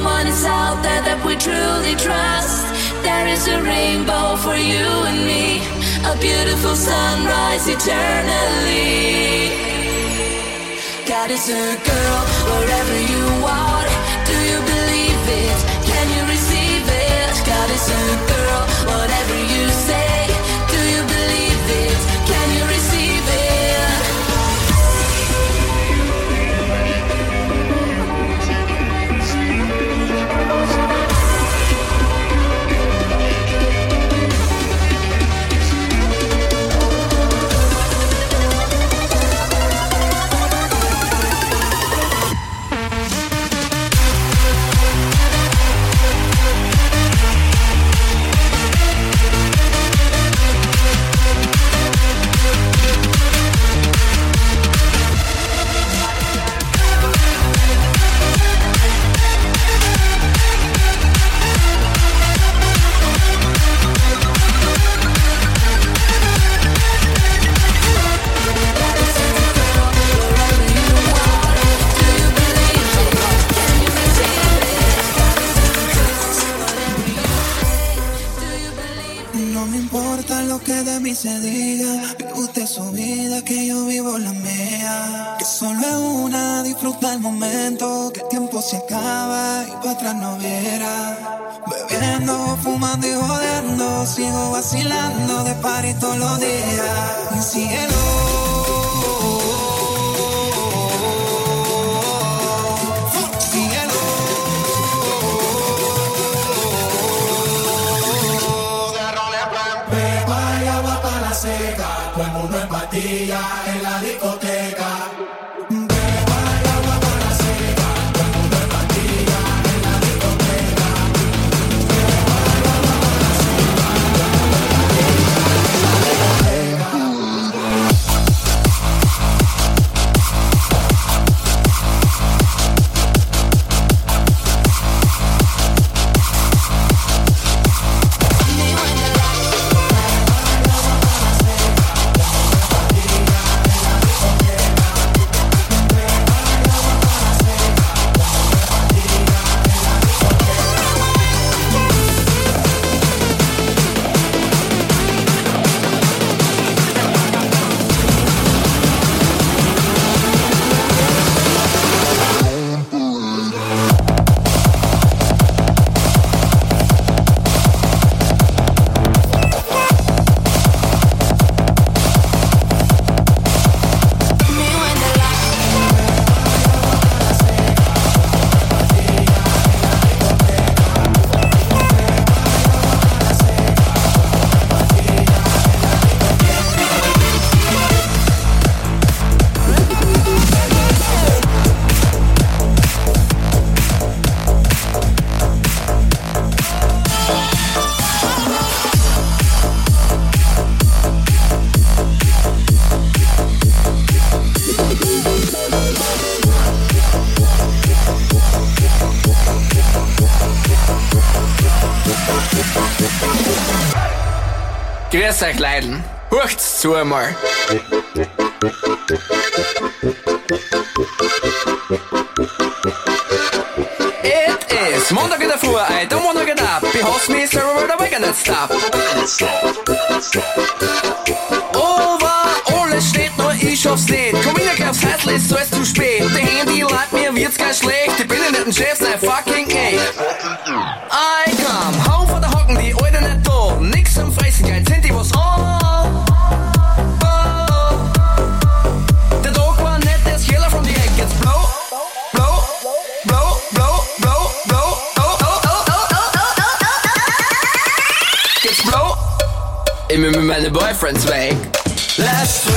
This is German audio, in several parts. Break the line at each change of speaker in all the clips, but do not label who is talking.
Someone is out there that we truly trust. There is a rainbow for you and me, a beautiful sunrise eternally. God is a girl wherever you are. Do you believe it? Can you receive it? God is a girl, whatever
mí se diga. Vive usted su vida, que yo vivo la mía. Que solo es una, disfruta el momento. Que el tiempo se acaba y para atrás no viera. Bebiendo, fumando y jodiendo. Sigo vacilando de party todos los días. Mi cielo.
Todo el mundo en en la discoteca.
Grüß euch, Leiden. Hurcht's zu einmal. It is Montag in der Früh, I don't wanna get up. Behold me, sir, the wagon and stop. Over, alles steht, nur ich schaff's nicht. Komm in, Boyfriends weg.
Let's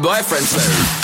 Boyfriend's soon.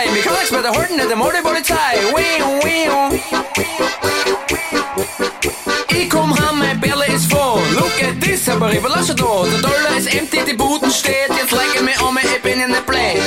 high. Become like by the horton at the
motorboat tie. Wee wee. Ich komm heim, mein Bella is full. Look at this, aber ich verlasse dort. Der Dollar is empty, die Buden steht. Jetzt lege like ich mir um, ich bin in the play.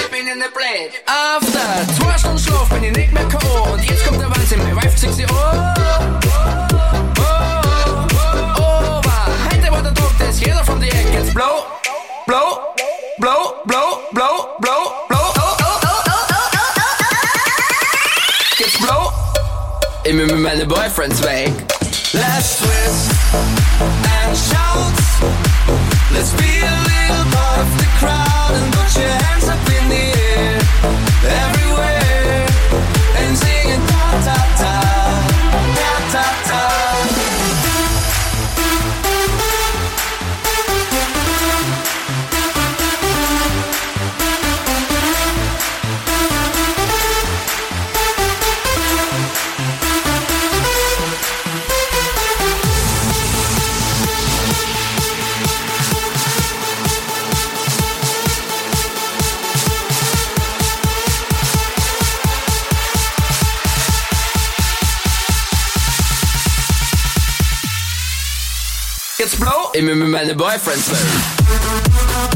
boyfriend's way. in my mijn boyfriend's
mode.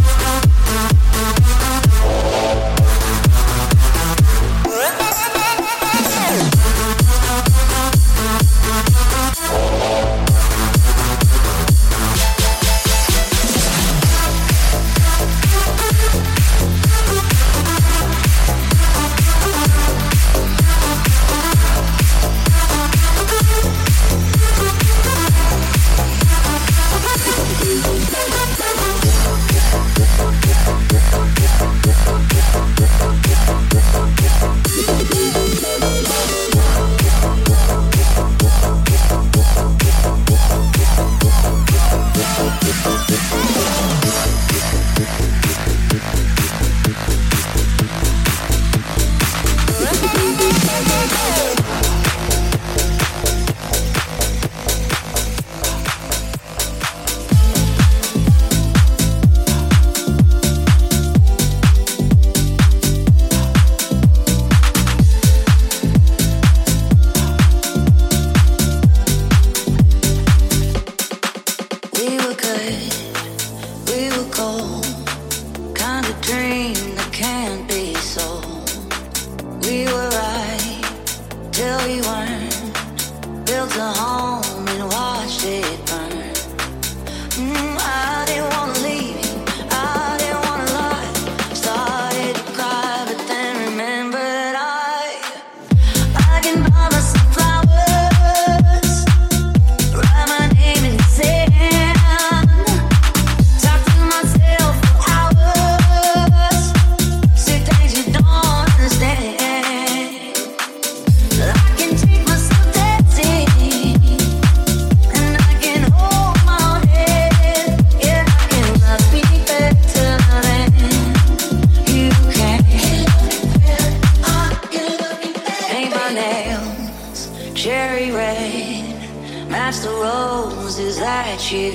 you?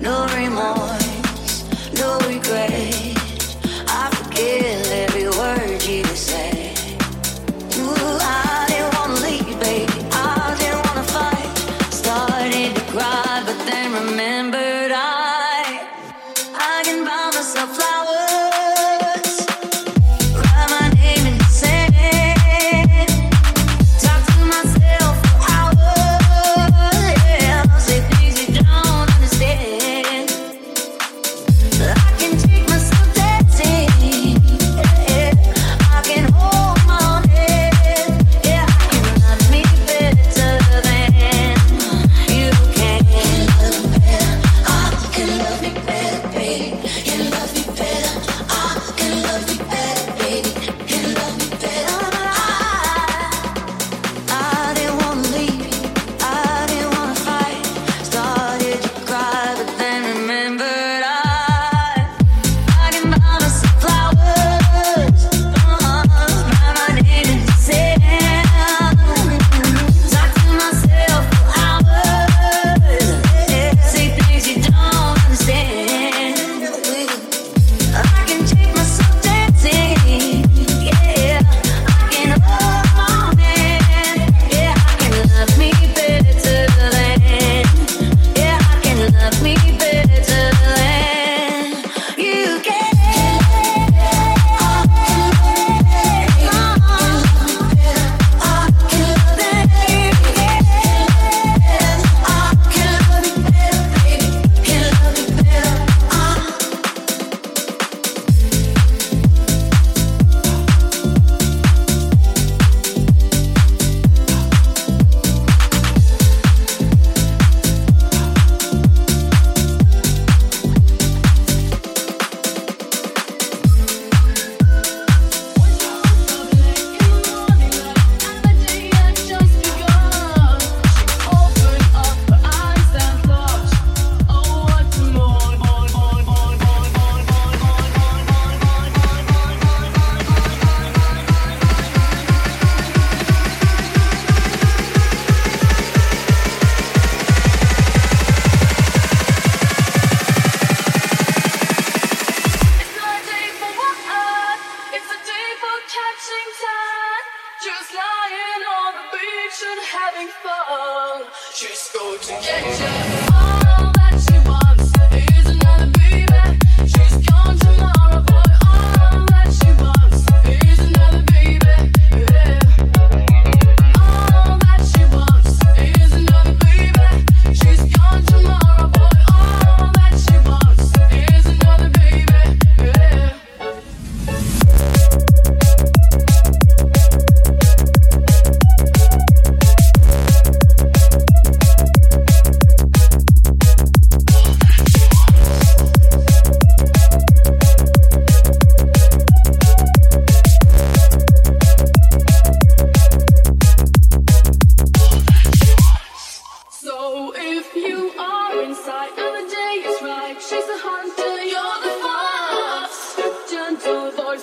No remorse, no regret. I.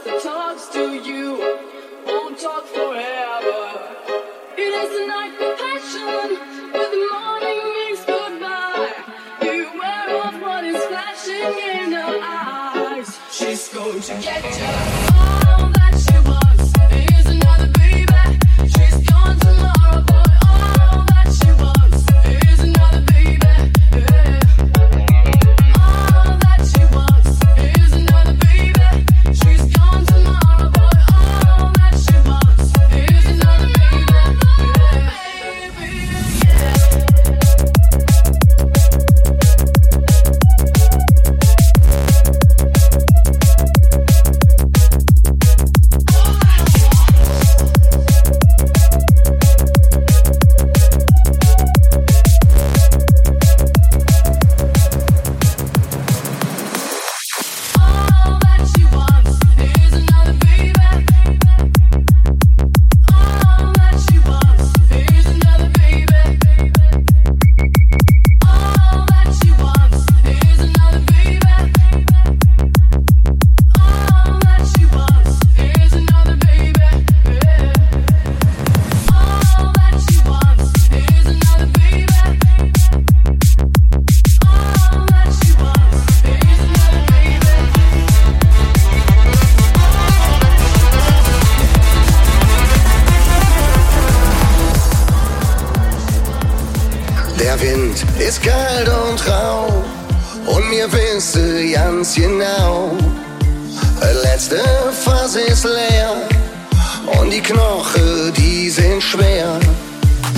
the talks to
schwer.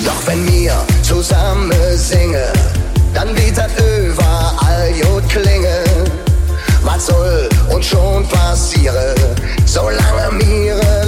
Doch wenn wir zusammen
singen, dann wird das überall Jod klinge. Was soll uns schon passieren, solange wir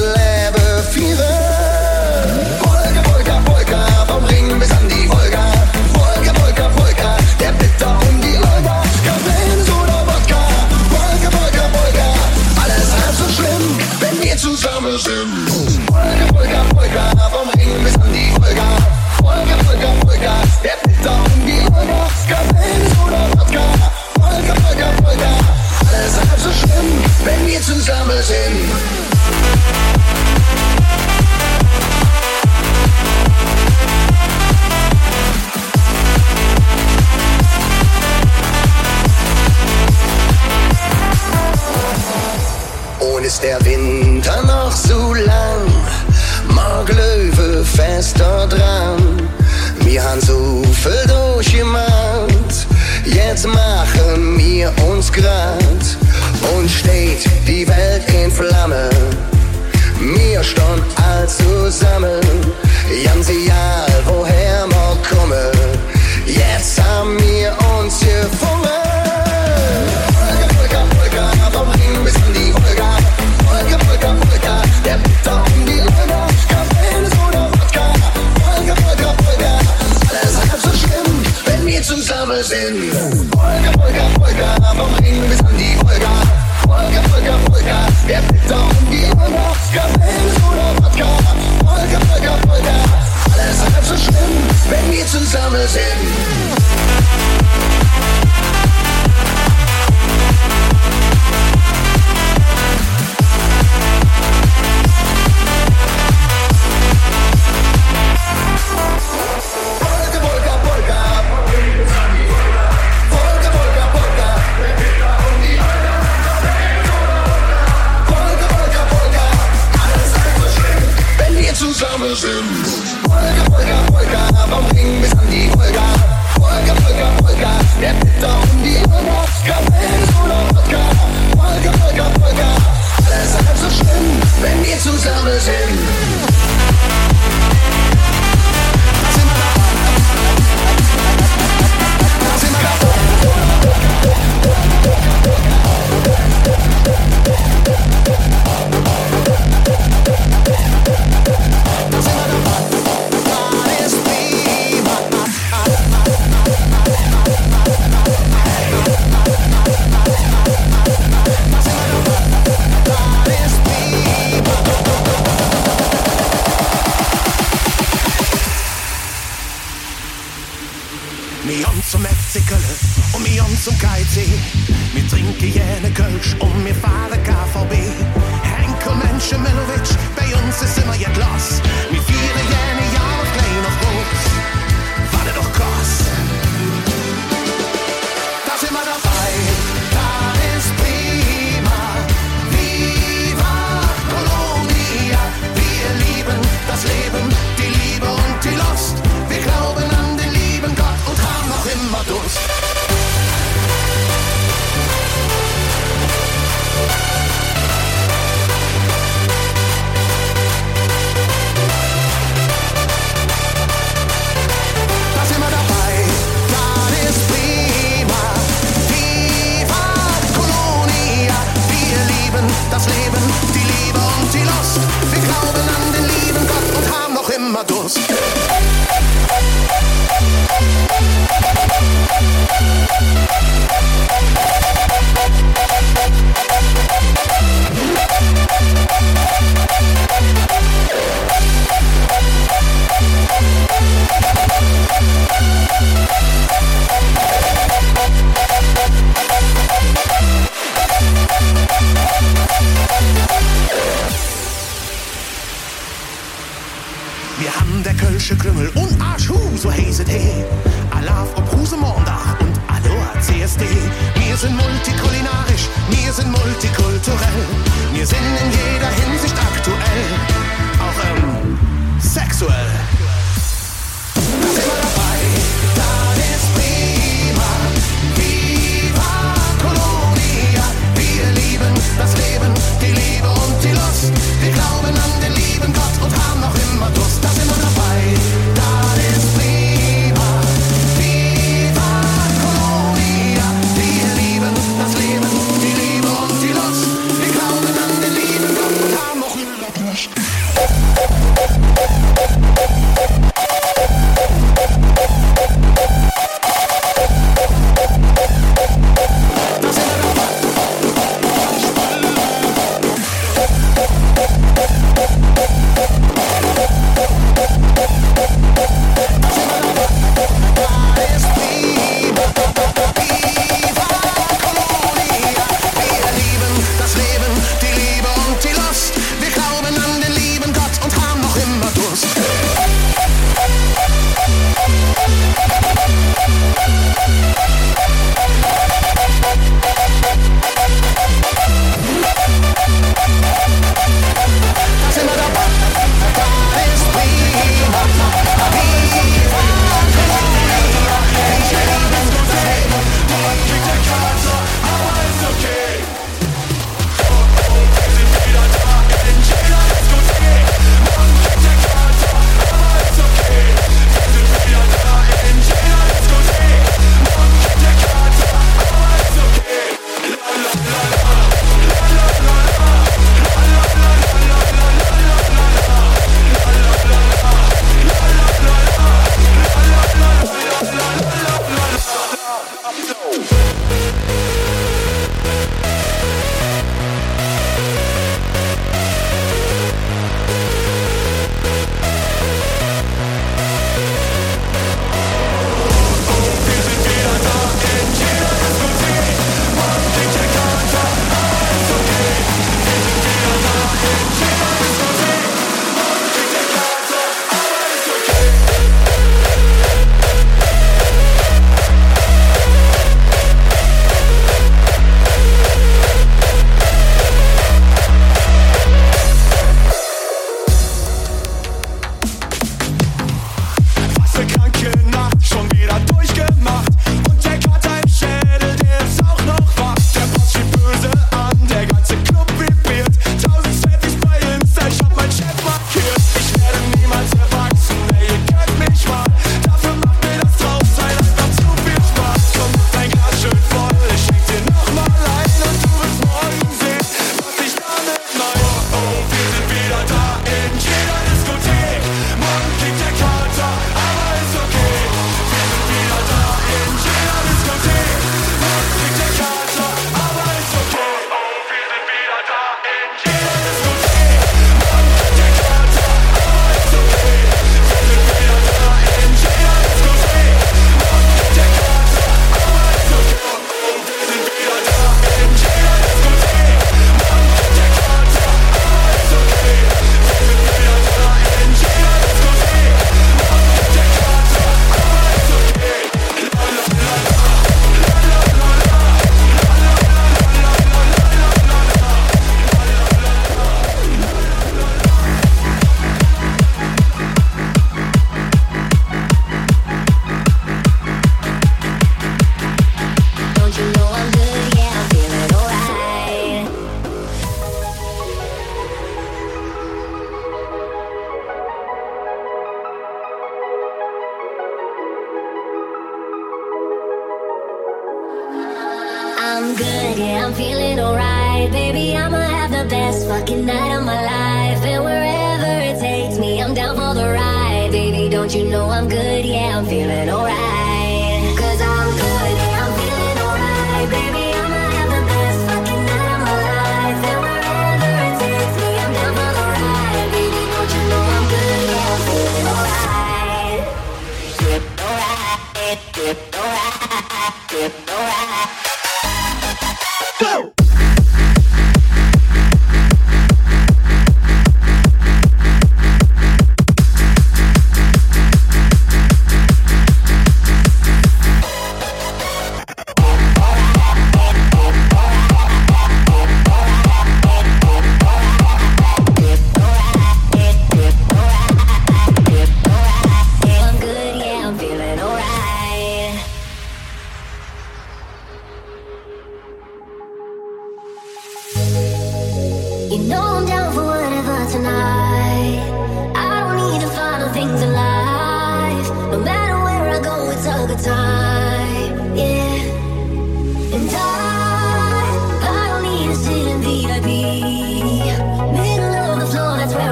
Gracias.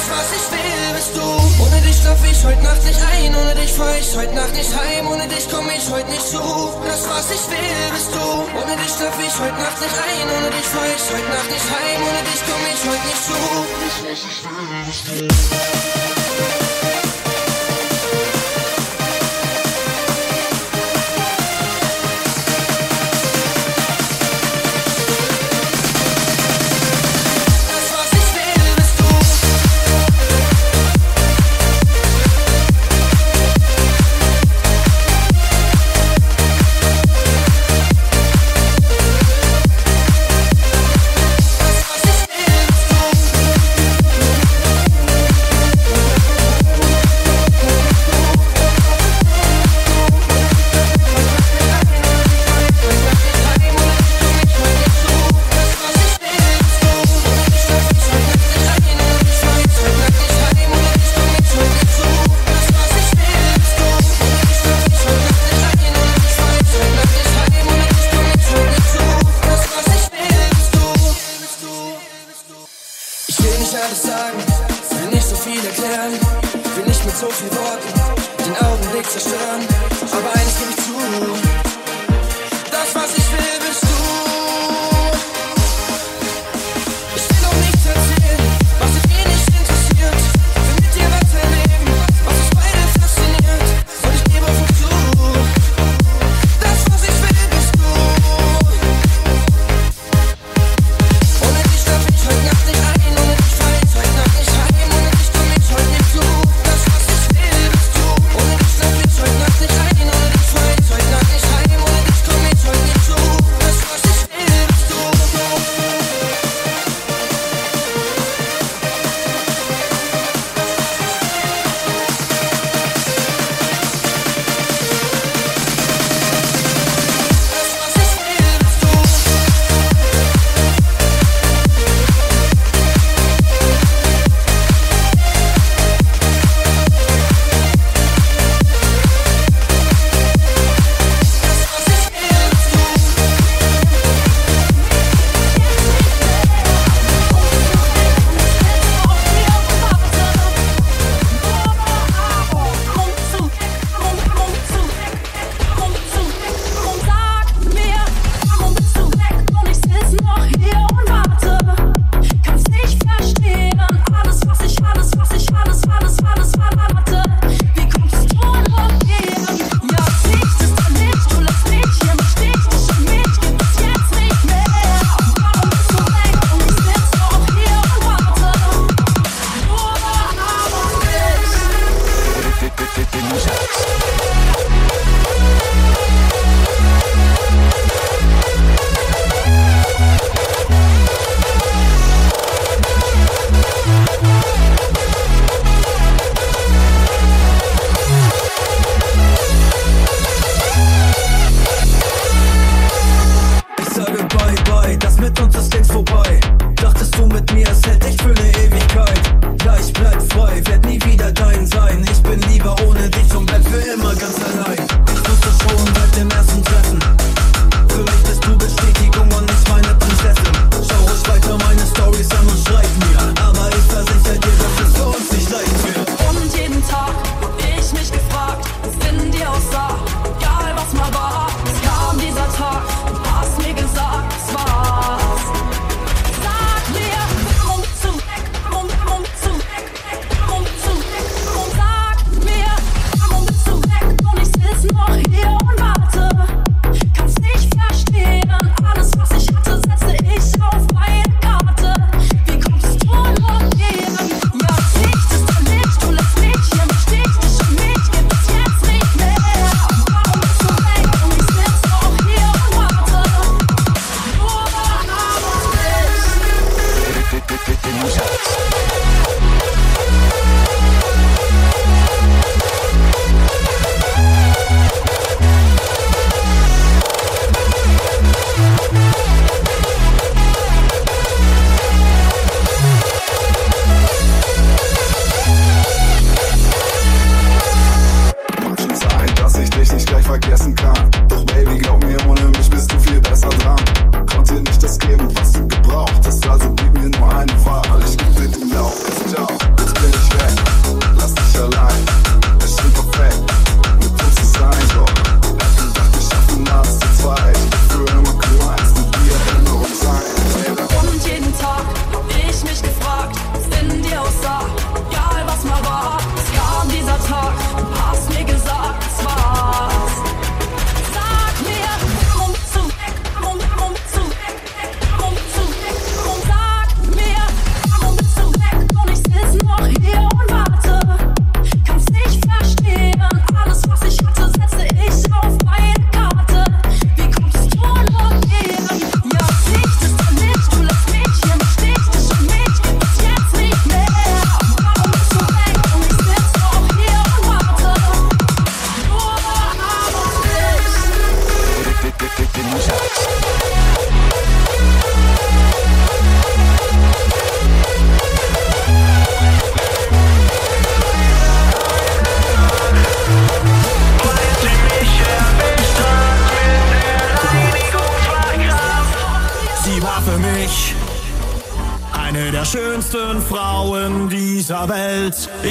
alles, was ich will, bist du. Ohne dich schlaf
ich
heute Nacht nicht ein, ohne dich fahr ich heute Nacht nicht heim, ohne dich komm ich heute nicht zu.
Ruhe. Das, was ich will, bist du. Ohne dich schlaf ich heute Nacht nicht ein, ohne dich fahr ich heute Nacht nicht heim, ohne dich komm ich heute nicht zu. Ruhe. Das, was ich will, bist du.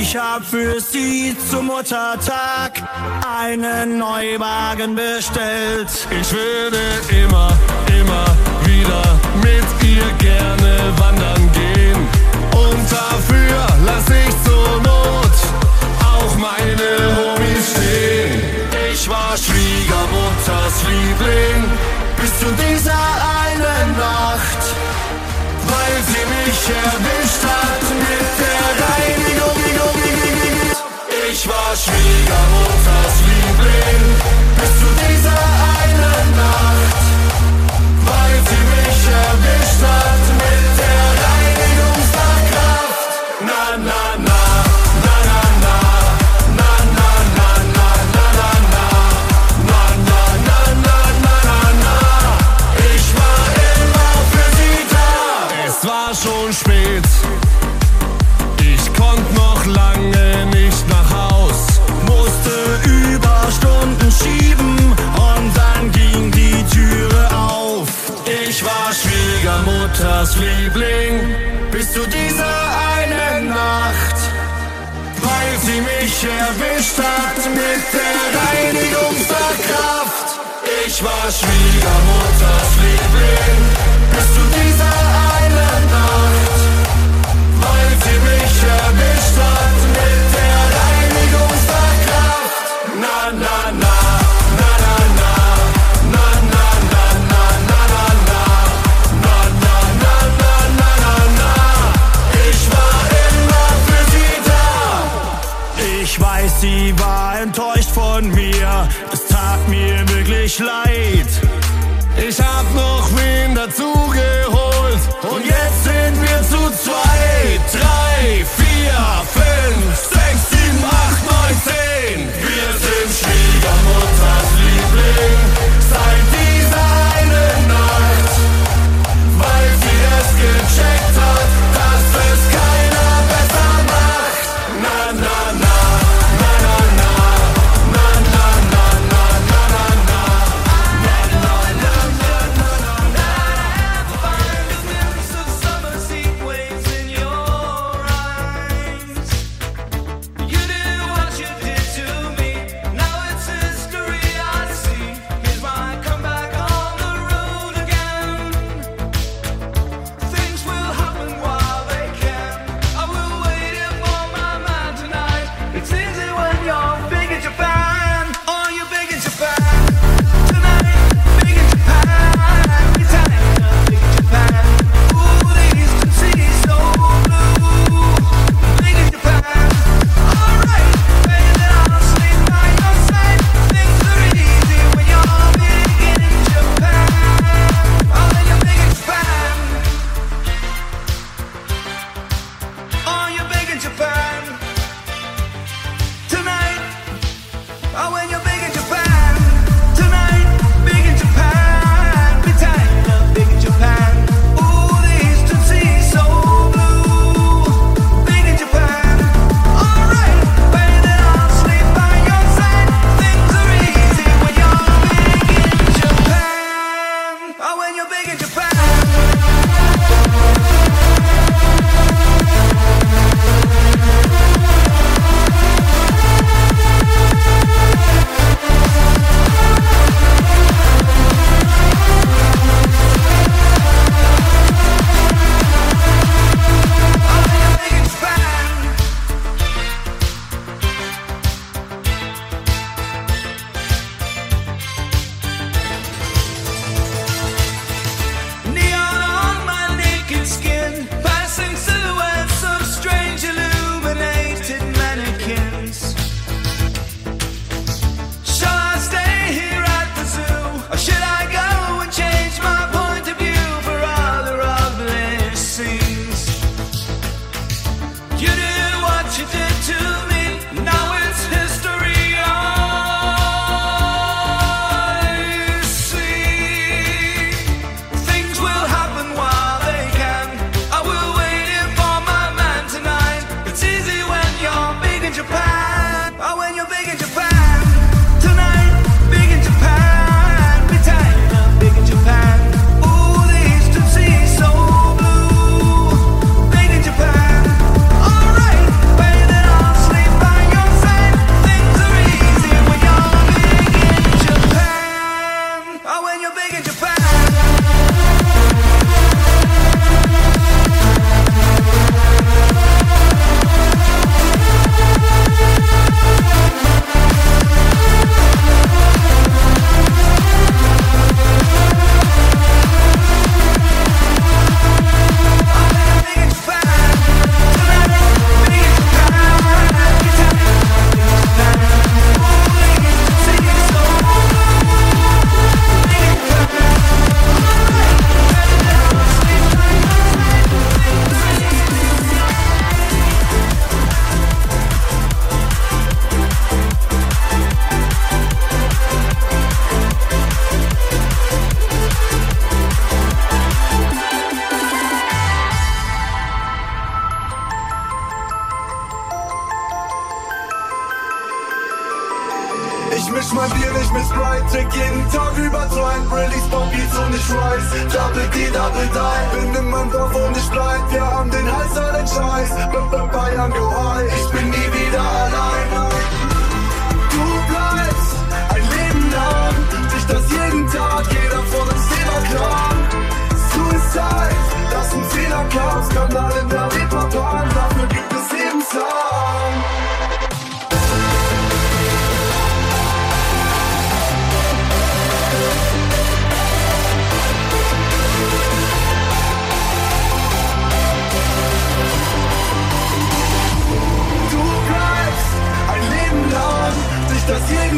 Ich hab für sie zum Muttertag einen Neuwagen bestellt. Ich würde Schwiegermutters Liebling bis zu dieser einen Nacht, weil sie mich erwischt hat mit der Reinigungskraft. Ich war Schwiegermutters Liebling bis zu dieser einen Nacht weil sie mich erwischt hat sie war enttäuscht von mir. Es tat mir wirklich leid. Ich hab noch wen dazu geholt und jetzt sind wir zu zwei, drei, vier, fünf, sechs, sieben, acht, neun, zehn. Wir sind Schwiegermutters Liebling seit dieser einen Nacht, weil sie es gecheckt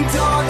don't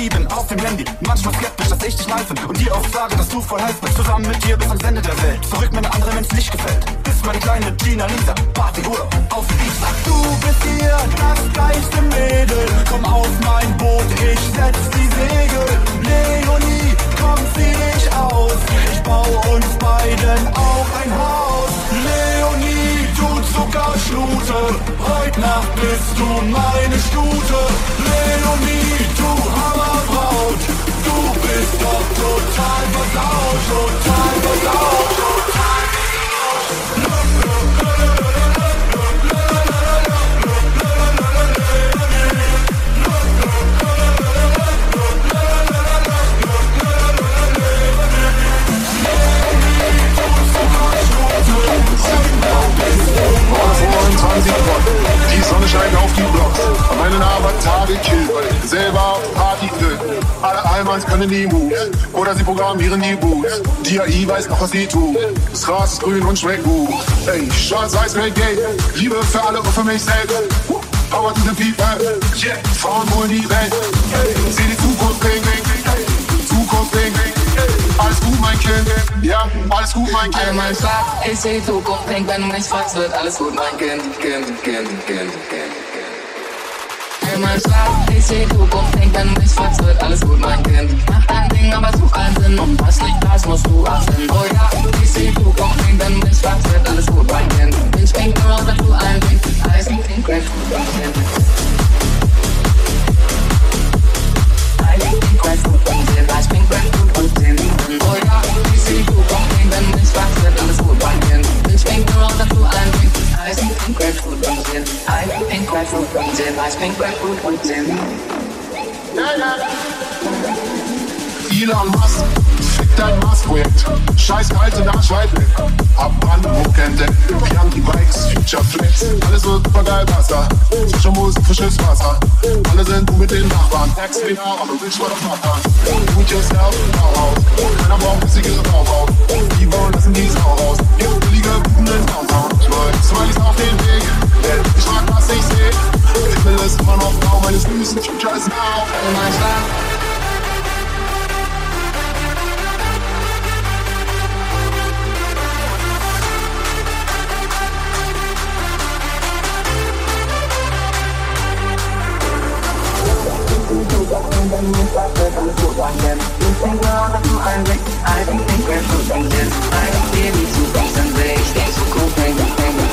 7 auf dem Handy. Manchmal skeptisch, dass ich dich kneifen und dir auch sage, dass du voll heiß bist. Zusammen mit dir bis ans Ende der Welt. Zurück, wenn meine andere, Mensch nicht gefällt. Bist meine kleine Gina Lisa, Partyuhr auf dem Beat.
Ach, du bist hier, das gleiche Mädel. Komm auf mein Boot, ich setz die Segel. Leonie, komm, zieh dich aus. Ich bau uns beiden auch ein Haus. Leonie, du Zuckerschlute, heute Nacht bist du meine Stute. Leonie, du Hammer versaut. Du bist doch total versaut, total versaut, total versaut.
Die Sonne scheint auf die Blocks. Meinen Avatar gekillt, weil ich selber hab Manns können nie move. Oder sie programmieren die Boots. Die AI weiß noch, was sie tut. Gras ist grün und schmeckt gut. Ey, schwarz-weiß, red gay. Liebe für alle und für mich selbst. Power to the people. Yeah. Frauen holen die Welt. Sieh die Zukunft bringen. Hey. Zukunft bringen. Alles gut, mein Kind. Ja, alles gut, mein Kind.
Einmal schlag, ich seh Zukunft, denk, wenn du mich fragst, wird alles gut, mein Kind, Kind, Kind, Kind, Kind. Einmal schlag, ich seh Zukunft, du mich fragst, wird alles gut, mein Kind. Mach dein Ding, aber such keinen Sinn, und was nicht das musst du achten. Oh ja, ich seh Zukunft, du mich fragst, wird alles gut, mein Kind. Ich bin nur, dass du ein Ding, alles ein Ding, great, mein Kind. Ich bin gut und Sinn. Oh ja, ich seh Zukunft, du mich fragst, wird alles gut, mein Kind. Grapefruit und Sinn. I think grapefruit und Sinn.
Elon Musk, fick dein Mars-Projekt. Scheiß kalte Nachschweife. Hab Brandenburg entdeckt. Wir haben die Bikes, Future Flex. Alles wird super geil, Wasser. Frische Musik, frisches Wasser. Alle sind gut mit den Nachbarn. Tax wieder, aber willst mal doch machen. Do it yourself, Bauhaus. Keiner braucht bissige Bauhaus. Die wollen lassen die Sau raus. Gibt billige Guten in Downtown. Smileys auf den Weg. Ich frag, was ich seh. Ich will es immer noch blau meines Füßen. Future is now.
and then you think all of them are I think they're shooting them. I don't need to be some rich, they should go bang, bang, bang.